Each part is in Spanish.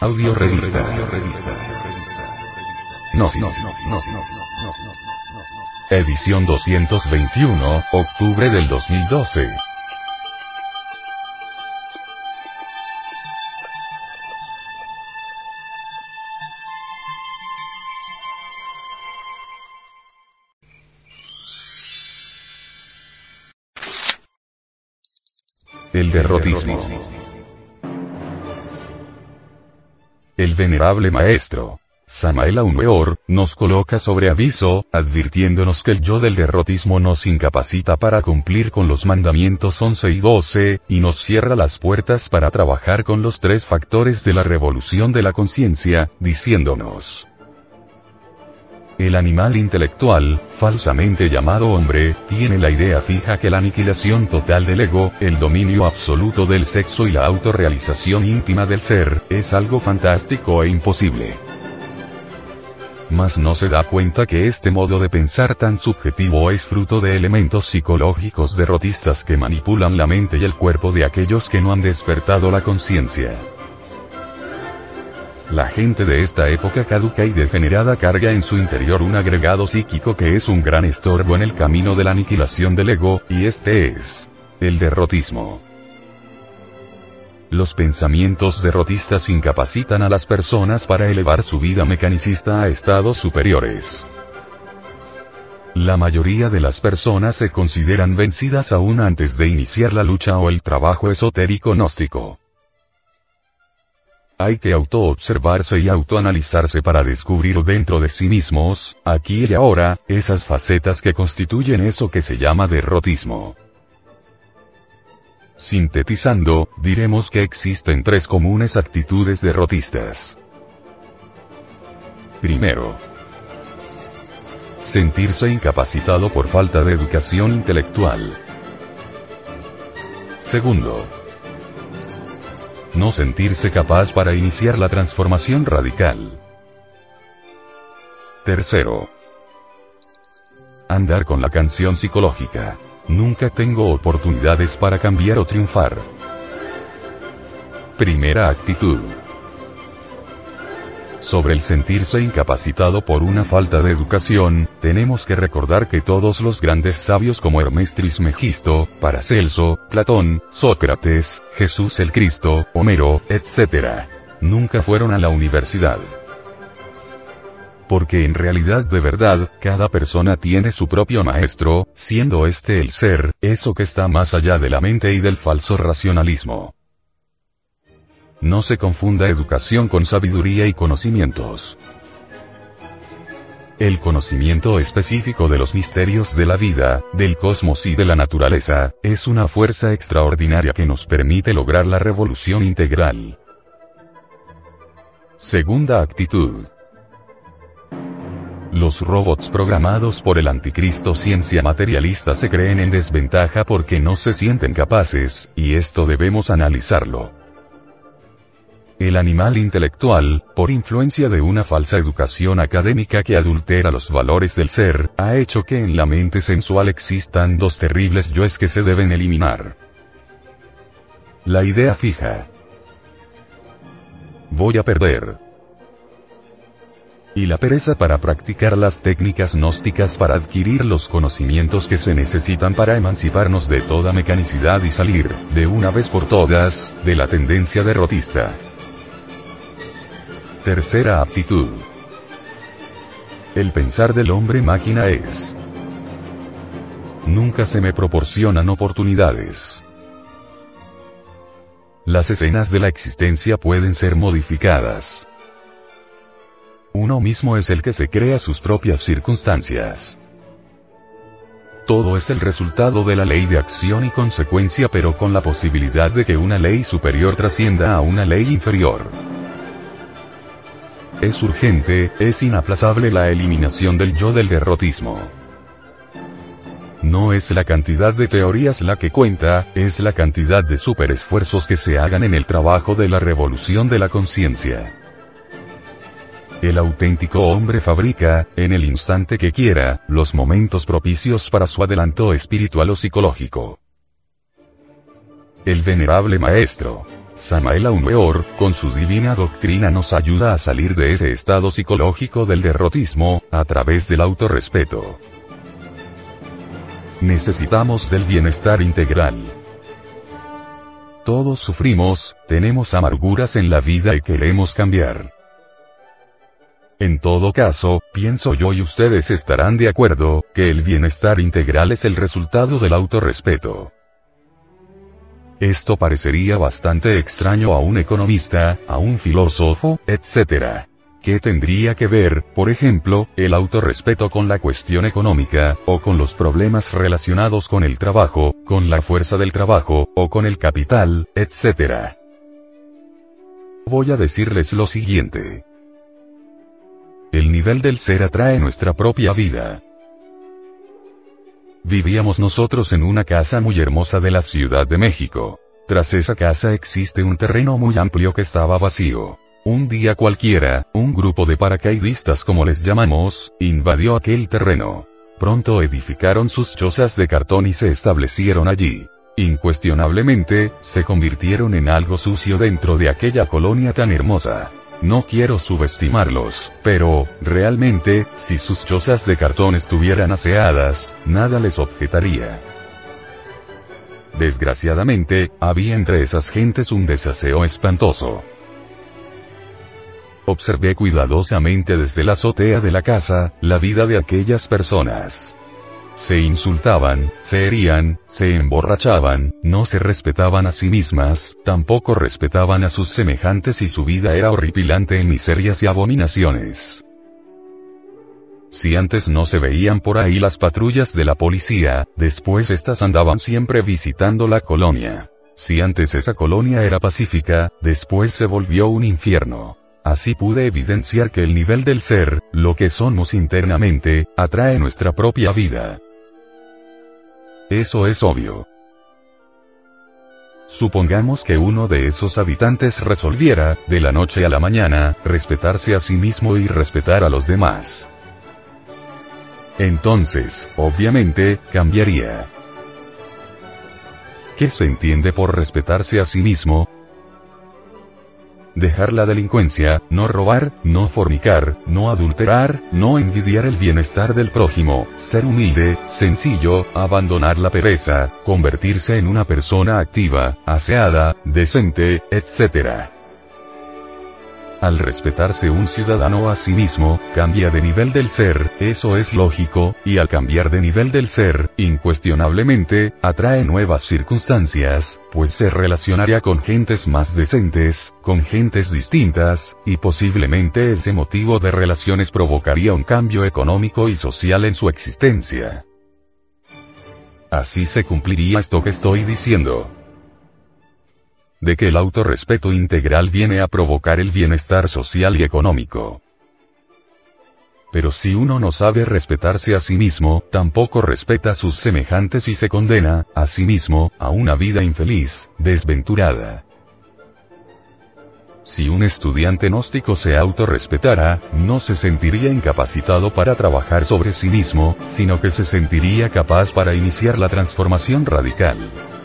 Audio revista. No, no, no, Edición 221, octubre del 2012. El derrotismo. Venerable maestro, Samael Aumeor, nos coloca sobre aviso, advirtiéndonos que el yo del derrotismo nos incapacita para cumplir con los mandamientos 11 y 12, y nos cierra las puertas para trabajar con los tres factores de la revolución de la conciencia, diciéndonos, el animal intelectual, falsamente llamado hombre, tiene la idea fija que la aniquilación total del ego, el dominio absoluto del sexo y la autorrealización íntima del ser, es algo fantástico e imposible. Mas no se da cuenta que este modo de pensar tan subjetivo es fruto de elementos psicológicos derrotistas que manipulan la mente y el cuerpo de aquellos que no han despertado la conciencia. La gente de esta época caduca y degenerada carga en su interior un agregado psíquico que es un gran estorbo en el camino de la aniquilación del ego, y este es el derrotismo. Los pensamientos derrotistas incapacitan a las personas para elevar su vida mecanicista a estados superiores. La mayoría de las personas se consideran vencidas aún antes de iniciar la lucha o el trabajo esotérico gnóstico. Hay que autoobservarse y autoanalizarse para descubrir dentro de sí mismos, aquí y ahora, esas facetas que constituyen eso que se llama derrotismo. Sintetizando, diremos que existen tres comunes actitudes derrotistas. Primero, sentirse incapacitado por falta de educación intelectual. Segundo, no sentirse capaz para iniciar la transformación radical. Tercero. Andar con la canción psicológica. Nunca tengo oportunidades para cambiar o triunfar. Primera actitud. Sobre el sentirse incapacitado por una falta de educación, tenemos que recordar que todos los grandes sabios como Hermes Trismegisto, Paracelso, Platón, Sócrates, Jesús el Cristo, Homero, etc. Nunca fueron a la universidad. Porque en realidad de verdad, cada persona tiene su propio maestro, siendo este el ser, eso que está más allá de la mente y del falso racionalismo. No se confunda educación con sabiduría y conocimientos. El conocimiento específico de los misterios de la vida, del cosmos y de la naturaleza, es una fuerza extraordinaria que nos permite lograr la revolución integral. Segunda actitud. Los robots programados por el anticristo ciencia materialista se creen en desventaja porque no se sienten capaces, y esto debemos analizarlo. El animal intelectual, por influencia de una falsa educación académica que adultera los valores del ser, ha hecho que en la mente sensual existan dos terribles yoes que se deben eliminar. La idea fija. Voy a perder. Y la pereza para practicar las técnicas gnósticas para adquirir los conocimientos que se necesitan para emanciparnos de toda mecanicidad y salir, de una vez por todas, de la tendencia derrotista. Tercera aptitud. El pensar del hombre máquina es. Nunca se me proporcionan oportunidades. Las escenas de la existencia pueden ser modificadas. Uno mismo es el que se crea sus propias circunstancias. Todo es el resultado de la ley de acción y consecuencia pero con la posibilidad de que una ley superior trascienda a una ley inferior. Es urgente, es inaplazable la eliminación del yo del derrotismo. No es la cantidad de teorías la que cuenta, es la cantidad de superesfuerzos que se hagan en el trabajo de la revolución de la conciencia. El auténtico hombre fabrica, en el instante que quiera, los momentos propicios para su adelanto espiritual o psicológico. El venerable maestro, Samael Weor, con su divina doctrina nos ayuda a salir de ese estado psicológico del derrotismo, a través del autorrespeto. Necesitamos del bienestar integral. Todos sufrimos, tenemos amarguras en la vida y queremos cambiar. En todo caso, pienso yo y ustedes estarán de acuerdo, que el bienestar integral es el resultado del autorrespeto. Esto parecería bastante extraño a un economista, a un filósofo, etc. ¿Qué tendría que ver, por ejemplo, el autorrespeto con la cuestión económica, o con los problemas relacionados con el trabajo, con la fuerza del trabajo, o con el capital, etc.? Voy a decirles lo siguiente. El nivel del ser atrae nuestra propia vida. Vivíamos nosotros en una casa muy hermosa de la Ciudad de México. Tras esa casa existe un terreno muy amplio que estaba vacío. Un día cualquiera, un grupo de paracaidistas como les llamamos, invadió aquel terreno. Pronto edificaron sus chozas de cartón y se establecieron allí. Incuestionablemente, se convirtieron en algo sucio dentro de aquella colonia tan hermosa. No quiero subestimarlos, pero, realmente, si sus chozas de cartón estuvieran aseadas, nada les objetaría. Desgraciadamente, había entre esas gentes un desaseo espantoso. Observé cuidadosamente desde la azotea de la casa, la vida de aquellas personas se insultaban, se herían, se emborrachaban, no se respetaban a sí mismas, tampoco respetaban a sus semejantes y su vida era horripilante en miserias y abominaciones. Si antes no se veían por ahí las patrullas de la policía, después estas andaban siempre visitando la colonia. Si antes esa colonia era pacífica, después se volvió un infierno. Así pude evidenciar que el nivel del ser, lo que somos internamente, atrae nuestra propia vida. Eso es obvio. Supongamos que uno de esos habitantes resolviera, de la noche a la mañana, respetarse a sí mismo y respetar a los demás. Entonces, obviamente, cambiaría. ¿Qué se entiende por respetarse a sí mismo? Dejar la delincuencia, no robar, no fornicar, no adulterar, no envidiar el bienestar del prójimo, ser humilde, sencillo, abandonar la pereza, convertirse en una persona activa, aseada, decente, etc. Al respetarse un ciudadano a sí mismo, cambia de nivel del ser, eso es lógico, y al cambiar de nivel del ser, incuestionablemente, atrae nuevas circunstancias, pues se relacionaría con gentes más decentes, con gentes distintas, y posiblemente ese motivo de relaciones provocaría un cambio económico y social en su existencia. Así se cumpliría esto que estoy diciendo de que el autorrespeto integral viene a provocar el bienestar social y económico. Pero si uno no sabe respetarse a sí mismo, tampoco respeta a sus semejantes y se condena, a sí mismo, a una vida infeliz, desventurada. Si un estudiante gnóstico se autorrespetara, no se sentiría incapacitado para trabajar sobre sí mismo, sino que se sentiría capaz para iniciar la transformación radical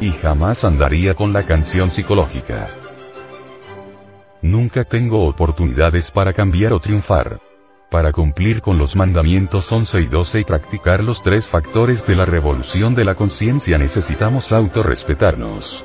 y jamás andaría con la canción psicológica. Nunca tengo oportunidades para cambiar o triunfar. Para cumplir con los mandamientos 11 y 12 y practicar los tres factores de la revolución de la conciencia necesitamos autorrespetarnos.